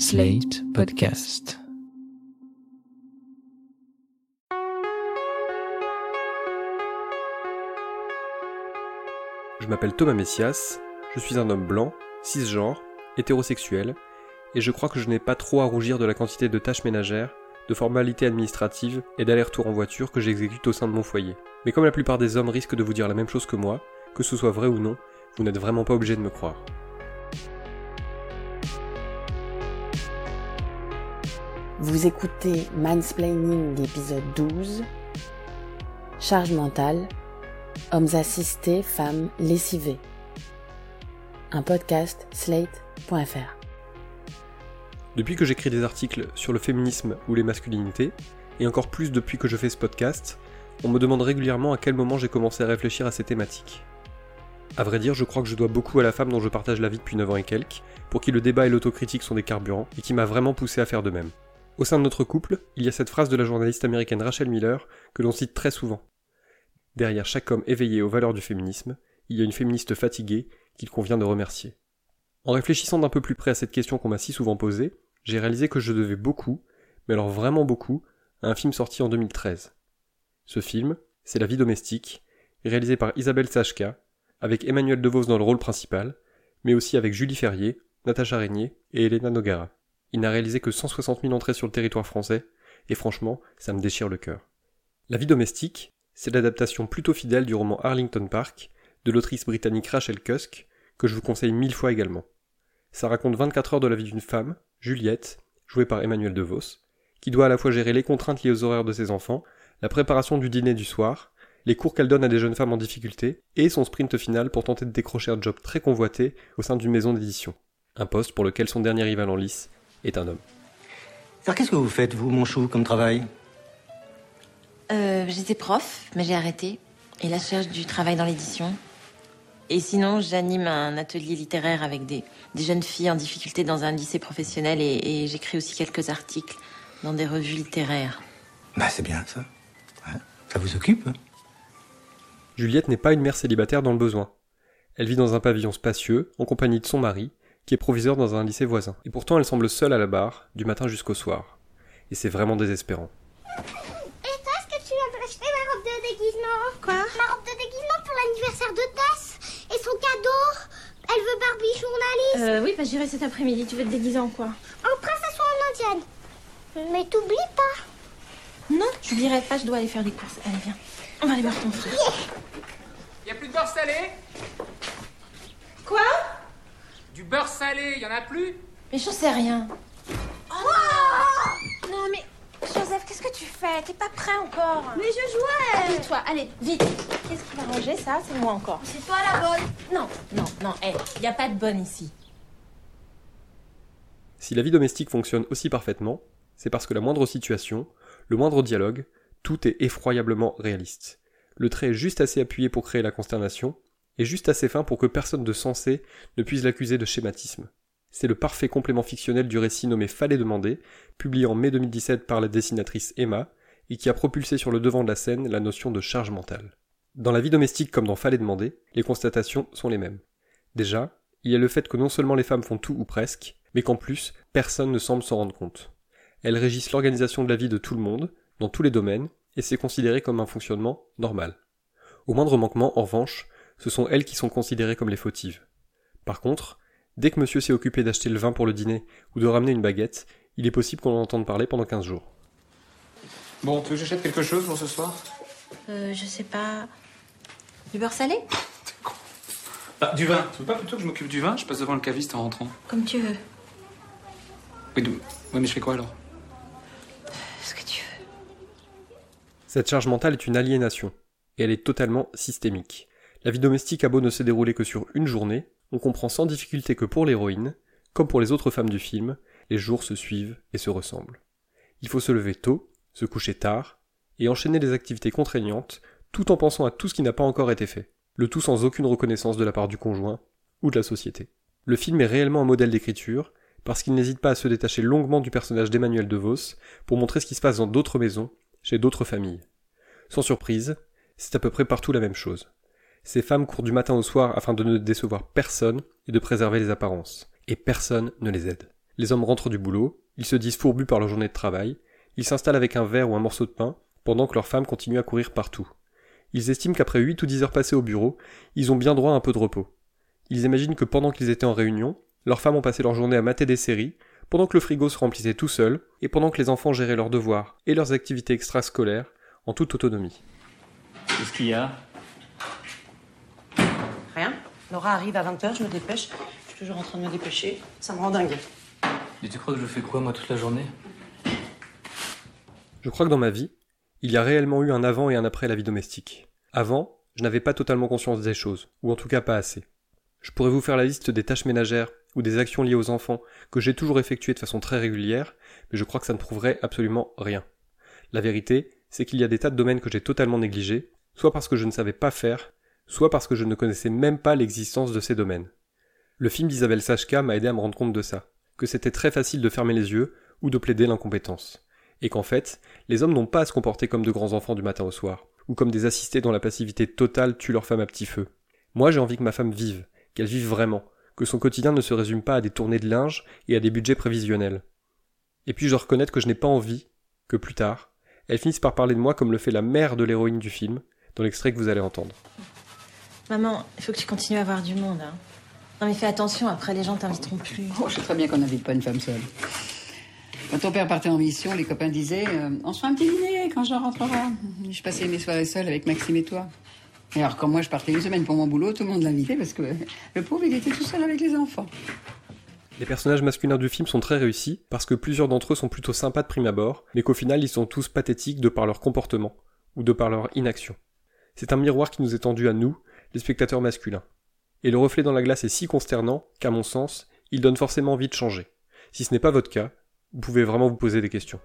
Slate Podcast. Je m'appelle Thomas Messias, je suis un homme blanc, cisgenre, hétérosexuel, et je crois que je n'ai pas trop à rougir de la quantité de tâches ménagères, de formalités administratives et d'allers-retours en voiture que j'exécute au sein de mon foyer. Mais comme la plupart des hommes risquent de vous dire la même chose que moi, que ce soit vrai ou non, vous n'êtes vraiment pas obligé de me croire. Vous écoutez Mansplaining épisode 12. Charge mentale. Hommes assistés, femmes lessivées. Un podcast slate.fr. Depuis que j'écris des articles sur le féminisme ou les masculinités, et encore plus depuis que je fais ce podcast, on me demande régulièrement à quel moment j'ai commencé à réfléchir à ces thématiques. À vrai dire, je crois que je dois beaucoup à la femme dont je partage la vie depuis 9 ans et quelques, pour qui le débat et l'autocritique sont des carburants, et qui m'a vraiment poussé à faire de même. Au sein de notre couple, il y a cette phrase de la journaliste américaine Rachel Miller que l'on cite très souvent. Derrière chaque homme éveillé aux valeurs du féminisme, il y a une féministe fatiguée qu'il convient de remercier. En réfléchissant d'un peu plus près à cette question qu'on m'a si souvent posée, j'ai réalisé que je devais beaucoup, mais alors vraiment beaucoup, à un film sorti en 2013. Ce film, c'est La vie domestique, réalisé par Isabelle Sachka, avec Emmanuel DeVos dans le rôle principal, mais aussi avec Julie Ferrier, Natacha Régnier et Elena Nogara. Il n'a réalisé que 160 000 entrées sur le territoire français, et franchement, ça me déchire le cœur. La vie domestique, c'est l'adaptation plutôt fidèle du roman Arlington Park, de l'autrice britannique Rachel Cusk, que je vous conseille mille fois également. Ça raconte 24 heures de la vie d'une femme, Juliette, jouée par Emmanuel DeVos, qui doit à la fois gérer les contraintes liées aux horaires de ses enfants, la préparation du dîner du soir, les cours qu'elle donne à des jeunes femmes en difficulté, et son sprint final pour tenter de décrocher un job très convoité au sein d'une maison d'édition. Un poste pour lequel son dernier rival en lice est un homme. Alors qu'est-ce que vous faites, vous, mon chou, comme travail? Euh, j'étais prof, mais j'ai arrêté. Et là, je cherche du travail dans l'édition. Et sinon, j'anime un atelier littéraire avec des, des jeunes filles en difficulté dans un lycée professionnel et, et j'écris aussi quelques articles dans des revues littéraires. Bah c'est bien ça. Ouais. Ça vous occupe? Juliette n'est pas une mère célibataire dans le besoin. Elle vit dans un pavillon spacieux, en compagnie de son mari, qui est proviseur dans un lycée voisin. Et pourtant, elle semble seule à la barre, du matin jusqu'au soir. Et c'est vraiment désespérant. Et toi, est-ce que tu as acheté ma robe de déguisement? Quoi? Ma robe de déguisement pour l'anniversaire de Tess Et son cadeau? Elle veut Barbie journaliste? Euh, oui, bah j'irai cet après-midi. Tu veux te déguiser en quoi? En princesse ou en indienne Mais t'oublies pas Non, j'oublierai pas, je dois aller faire des courses. Allez, viens. On va aller voir ton frère. Y a plus de beurre salé? Quoi? Du beurre salé, y en a plus Mais j'en sais rien. Oh non mais, Joseph, qu'est-ce que tu fais? T'es pas prêt encore Mais je jouais Allez, toi, allez, vite. Qu'est-ce qui va ranger ça? C'est moi encore. C'est toi la bonne Non, non, non, hé, y a pas de bonne ici. Si la vie domestique fonctionne aussi parfaitement, c'est parce que la moindre situation, le moindre dialogue, tout est effroyablement réaliste. Le trait est juste assez appuyé pour créer la consternation, et juste assez fin pour que personne de sensé ne puisse l'accuser de schématisme. C'est le parfait complément fictionnel du récit nommé Fallait demander, publié en mai 2017 par la dessinatrice Emma, et qui a propulsé sur le devant de la scène la notion de charge mentale. Dans la vie domestique comme dans Fallait demander, les constatations sont les mêmes. Déjà, il y a le fait que non seulement les femmes font tout ou presque, mais qu'en plus, personne ne semble s'en rendre compte. Elles régissent l'organisation de la vie de tout le monde, dans tous les domaines, et c'est considéré comme un fonctionnement normal. Au moindre manquement, en revanche, ce sont elles qui sont considérées comme les fautives. Par contre, dès que monsieur s'est occupé d'acheter le vin pour le dîner ou de ramener une baguette, il est possible qu'on en entende parler pendant 15 jours. Bon, tu veux que j'achète quelque chose pour ce soir? Euh, je sais pas. Du beurre salé? Ah, du vin. Tu veux pas plutôt que je m'occupe du vin? Je passe devant le caviste en rentrant. Comme tu veux. Oui, de- ouais, mais je fais quoi alors? Ce que tu veux. Cette charge mentale est une aliénation, et elle est totalement systémique. La vie domestique a beau ne se dérouler que sur une journée, on comprend sans difficulté que pour l'héroïne, comme pour les autres femmes du film, les jours se suivent et se ressemblent. Il faut se lever tôt, se coucher tard, et enchaîner des activités contraignantes, tout en pensant à tout ce qui n'a pas encore été fait, le tout sans aucune reconnaissance de la part du conjoint ou de la société. Le film est réellement un modèle d'écriture, parce qu'il n'hésite pas à se détacher longuement du personnage d'Emmanuel DeVos pour montrer ce qui se passe dans d'autres maisons, chez d'autres familles. Sans surprise, c'est à peu près partout la même chose. Ces femmes courent du matin au soir afin de ne décevoir personne et de préserver les apparences. Et personne ne les aide. Les hommes rentrent du boulot, ils se disent fourbus par leur journée de travail, ils s'installent avec un verre ou un morceau de pain, pendant que leurs femmes continuent à courir partout. Ils estiment qu'après 8 ou 10 heures passées au bureau, ils ont bien droit à un peu de repos. Ils imaginent que pendant qu'ils étaient en réunion, leurs femmes ont passé leur journée à mater des séries, pendant que le frigo se remplissait tout seul, et pendant que les enfants géraient leurs devoirs et leurs activités extrascolaires en toute autonomie. Qu'est-ce qu'il y a? Laura arrive à 20h, je me dépêche. Je suis toujours en train de me dépêcher. Ça me rend dingue. Et tu crois que je fais quoi, moi, toute la journée? Je crois que dans ma vie, il y a réellement eu un avant et un après la vie domestique. Avant, je n'avais pas totalement conscience des choses, ou en tout cas pas assez. Je pourrais vous faire la liste des tâches ménagères ou des actions liées aux enfants que j'ai toujours effectuées de façon très régulière, mais je crois que ça ne prouverait absolument rien. La vérité, c'est qu'il y a des tas de domaines que j'ai totalement négligés, soit parce que je ne savais pas faire, soit parce que je ne connaissais même pas l'existence de ces domaines. Le film d'Isabelle Sachka m'a aidé à me rendre compte de ça, que c'était très facile de fermer les yeux ou de plaider l'incompétence, et qu'en fait, les hommes n'ont pas à se comporter comme de grands enfants du matin au soir, ou comme des assistés dont la passivité totale tue leur femme à petit feu. Moi j'ai envie que ma femme vive, qu'elle vive vraiment, que son quotidien ne se résume pas à des tournées de linge et à des budgets prévisionnels. Et puis je reconnaître que je n'ai pas envie que plus tard, elle finisse par parler de moi comme le fait la mère de l'héroïne du film, dans l'extrait que vous allez entendre. Maman, il faut que tu continues à avoir du monde. Hein. Non mais fais attention, après les gens t'inviteront plus. Oh, je sais très bien qu'on n'invite pas une femme seule. Quand ton père partait en mission, les copains disaient euh, On se fait un petit dîner quand je rentrerai. Je passais mes soirées seule avec Maxime et toi. Et alors, quand moi je partais une semaine pour mon boulot, tout le monde l'invitait parce que le pauvre, il était tout seul avec les enfants. Les personnages masculins du film sont très réussis parce que plusieurs d'entre eux sont plutôt sympas de prime abord, mais qu'au final ils sont tous pathétiques de par leur comportement ou de par leur inaction. C'est un miroir qui nous est tendu à nous, les spectateurs masculins. Et le reflet dans la glace est si consternant qu'à mon sens, il donne forcément envie de changer. Si ce n'est pas votre cas, vous pouvez vraiment vous poser des questions.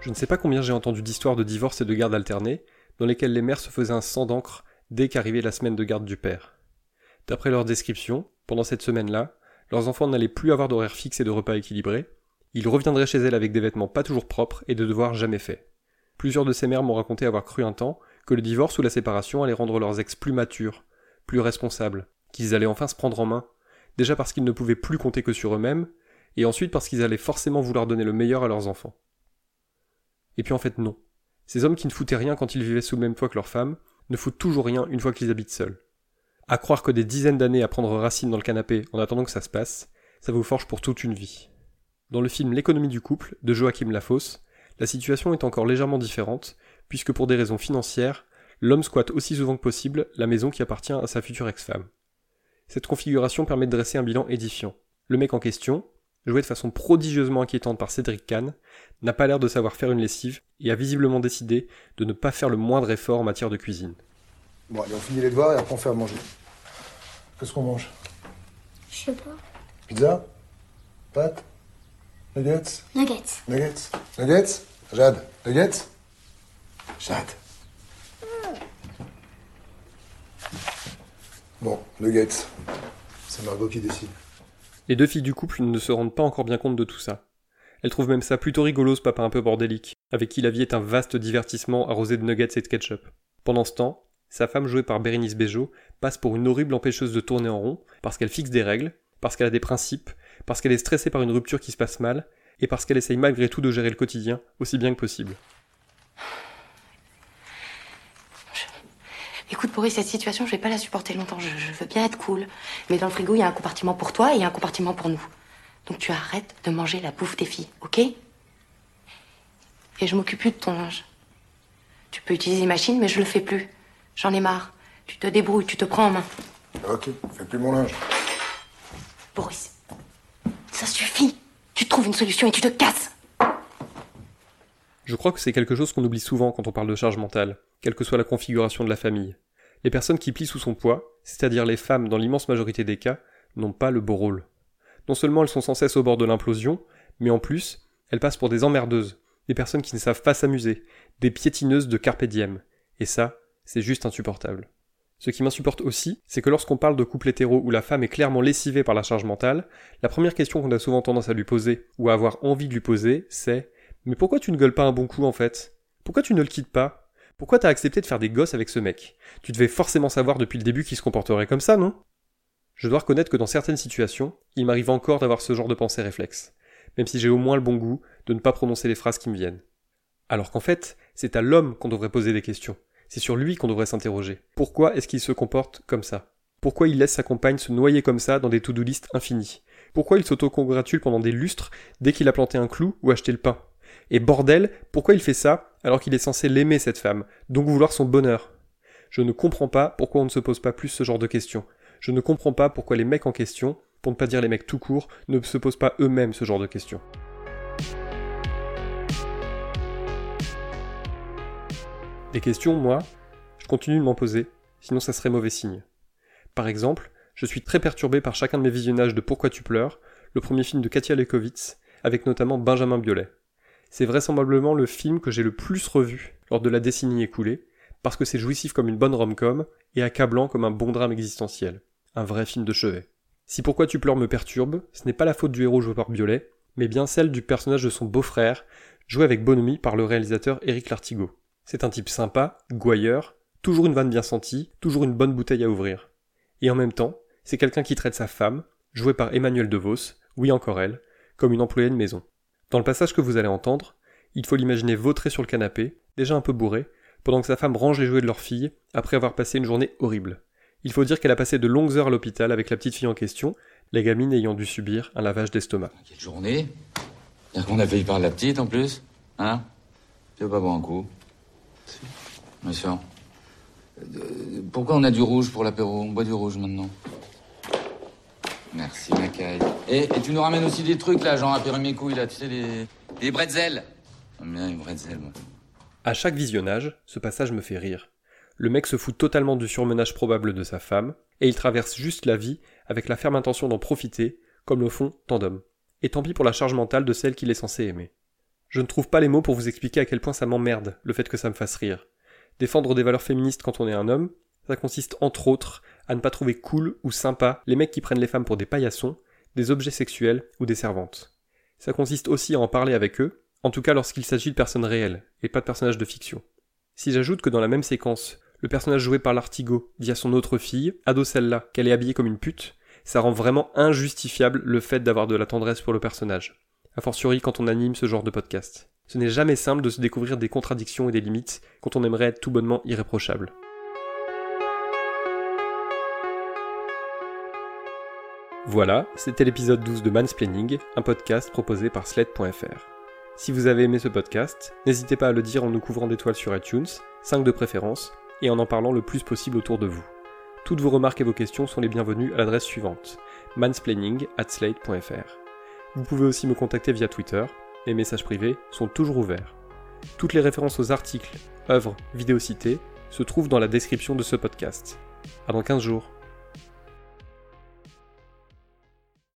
Je ne sais pas combien j'ai entendu d'histoires de divorce et de garde alternée, dans lesquelles les mères se faisaient un sang d'encre dès qu'arrivait la semaine de garde du père. D'après leur description, pendant cette semaine-là, leurs enfants n'allaient plus avoir d'horaire fixe et de repas équilibrés, ils reviendraient chez elles avec des vêtements pas toujours propres et de devoirs jamais faits. Plusieurs de ces mères m'ont raconté avoir cru un temps que le divorce ou la séparation allait rendre leurs ex plus matures, plus responsables, qu'ils allaient enfin se prendre en main, déjà parce qu'ils ne pouvaient plus compter que sur eux-mêmes, et ensuite parce qu'ils allaient forcément vouloir donner le meilleur à leurs enfants. Et puis en fait non. Ces hommes qui ne foutaient rien quand ils vivaient sous le même toit que leurs femmes, ne foutent toujours rien une fois qu'ils habitent seuls. À croire que des dizaines d'années à prendre racine dans le canapé en attendant que ça se passe, ça vous forge pour toute une vie. Dans le film L'économie du couple de Joachim Lafosse, la situation est encore légèrement différente, puisque pour des raisons financières, l'homme squatte aussi souvent que possible la maison qui appartient à sa future ex-femme. Cette configuration permet de dresser un bilan édifiant. Le mec en question, joué de façon prodigieusement inquiétante par Cédric Kahn, n'a pas l'air de savoir faire une lessive et a visiblement décidé de ne pas faire le moindre effort en matière de cuisine. Bon, allez, on finit les devoirs et après on fait à manger. Qu'est-ce qu'on mange? Je sais pas. Pizza? Pâtes? Nuggets? Nuggets. Nuggets? Nuggets? Jade Nuggets? Jade. Bon, Nuggets. C'est Margot qui décide. Les deux filles du couple ne se rendent pas encore bien compte de tout ça. Elles trouvent même ça plutôt rigolo ce papa un peu bordélique, avec qui la vie est un vaste divertissement arrosé de nuggets et de ketchup. Pendant ce temps, sa femme jouée par Bérénice Bejo passe pour une horrible empêcheuse de tourner en rond, parce qu'elle fixe des règles, parce qu'elle a des principes, parce qu'elle est stressée par une rupture qui se passe mal, et parce qu'elle essaye malgré tout de gérer le quotidien aussi bien que possible. Écoute, Boris, cette situation, je vais pas la supporter longtemps. Je, je veux bien être cool. Mais dans le frigo, il y a un compartiment pour toi et il y a un compartiment pour nous. Donc tu arrêtes de manger la bouffe des filles, ok? Et je m'occupe plus de ton linge. Tu peux utiliser les machines, mais je le fais plus. J'en ai marre. Tu te débrouilles, tu te prends en main. Ok, fais plus mon linge. Boris, ça suffit. Tu trouves une solution et tu te casses. Je crois que c'est quelque chose qu'on oublie souvent quand on parle de charge mentale, quelle que soit la configuration de la famille. Les personnes qui plient sous son poids, c'est-à-dire les femmes dans l'immense majorité des cas, n'ont pas le beau rôle. Non seulement elles sont sans cesse au bord de l'implosion, mais en plus, elles passent pour des emmerdeuses, des personnes qui ne savent pas s'amuser, des piétineuses de carpe diem. Et ça, c'est juste insupportable. Ce qui m'insupporte aussi, c'est que lorsqu'on parle de couple hétéro où la femme est clairement lessivée par la charge mentale, la première question qu'on a souvent tendance à lui poser, ou à avoir envie de lui poser, c'est Mais pourquoi tu ne gueules pas un bon coup en fait? Pourquoi tu ne le quittes pas? Pourquoi t'as accepté de faire des gosses avec ce mec? Tu devais forcément savoir depuis le début qu'il se comporterait comme ça, non? Je dois reconnaître que dans certaines situations, il m'arrive encore d'avoir ce genre de pensée réflexe, même si j'ai au moins le bon goût de ne pas prononcer les phrases qui me viennent. Alors qu'en fait, c'est à l'homme qu'on devrait poser des questions. C'est sur lui qu'on devrait s'interroger. Pourquoi est-ce qu'il se comporte comme ça? Pourquoi il laisse sa compagne se noyer comme ça dans des to-do list infinis Pourquoi il s'auto-congratule pendant des lustres dès qu'il a planté un clou ou acheté le pain? Et bordel, pourquoi il fait ça alors qu'il est censé l'aimer cette femme, donc vouloir son bonheur? Je ne comprends pas pourquoi on ne se pose pas plus ce genre de questions. Je ne comprends pas pourquoi les mecs en question, pour ne pas dire les mecs tout court, ne se posent pas eux-mêmes ce genre de questions. Des questions, moi, je continue de m'en poser, sinon ça serait mauvais signe. Par exemple, je suis très perturbé par chacun de mes visionnages de Pourquoi tu pleures, le premier film de Katia Lekowitz, avec notamment Benjamin Biolay. C'est vraisemblablement le film que j'ai le plus revu lors de la décennie écoulée, parce que c'est jouissif comme une bonne rom-com et accablant comme un bon drame existentiel. Un vrai film de chevet. Si Pourquoi tu pleures me perturbe, ce n'est pas la faute du héros joué par Biolay, mais bien celle du personnage de son beau-frère, joué avec bonhomie par le réalisateur Éric Lartigot. C'est un type sympa, gouailleur, toujours une vanne bien sentie, toujours une bonne bouteille à ouvrir. Et en même temps, c'est quelqu'un qui traite sa femme, jouée par Emmanuel DeVos, oui encore elle, comme une employée de maison. Dans le passage que vous allez entendre, il faut l'imaginer vautrer sur le canapé, déjà un peu bourré, pendant que sa femme range les jouets de leur fille, après avoir passé une journée horrible. Il faut dire qu'elle a passé de longues heures à l'hôpital avec la petite fille en question, la gamine ayant dû subir un lavage d'estomac. Quelle journée Dire qu'on a failli par la petite en plus Hein Tu pas boire un coup Sûr. Euh, Pourquoi on a du rouge pour l'apéro? On boit du rouge maintenant. Merci, Macaille. Et, tu nous ramènes aussi des trucs là, genre apéro mes couilles là, tu sais, les, les bretzels. Bien les bretzels, moi. À chaque visionnage, ce passage me fait rire. Le mec se fout totalement du surmenage probable de sa femme, et il traverse juste la vie avec la ferme intention d'en profiter, comme le font tant d'hommes. Et tant pis pour la charge mentale de celle qu'il est censé aimer. Je ne trouve pas les mots pour vous expliquer à quel point ça m'emmerde, le fait que ça me fasse rire. Défendre des valeurs féministes quand on est un homme, ça consiste entre autres à ne pas trouver cool ou sympa les mecs qui prennent les femmes pour des paillassons, des objets sexuels ou des servantes. Ça consiste aussi à en parler avec eux, en tout cas lorsqu'il s'agit de personnes réelles, et pas de personnages de fiction. Si j'ajoute que dans la même séquence, le personnage joué par l'Artigo dit à son autre fille, ado celle-là, qu'elle est habillée comme une pute, ça rend vraiment injustifiable le fait d'avoir de la tendresse pour le personnage. A fortiori quand on anime ce genre de podcast. Ce n'est jamais simple de se découvrir des contradictions et des limites quand on aimerait être tout bonnement irréprochable. Voilà, c'était l'épisode 12 de Mansplaining, un podcast proposé par Sled.fr. Si vous avez aimé ce podcast, n'hésitez pas à le dire en nous couvrant d'étoiles sur iTunes, 5 de préférence, et en en parlant le plus possible autour de vous. Toutes vos remarques et vos questions sont les bienvenues à l'adresse suivante mansplaining at slate.fr. Vous pouvez aussi me contacter via Twitter, les messages privés sont toujours ouverts. Toutes les références aux articles, œuvres, vidéos citées se trouvent dans la description de ce podcast. À dans 15 jours.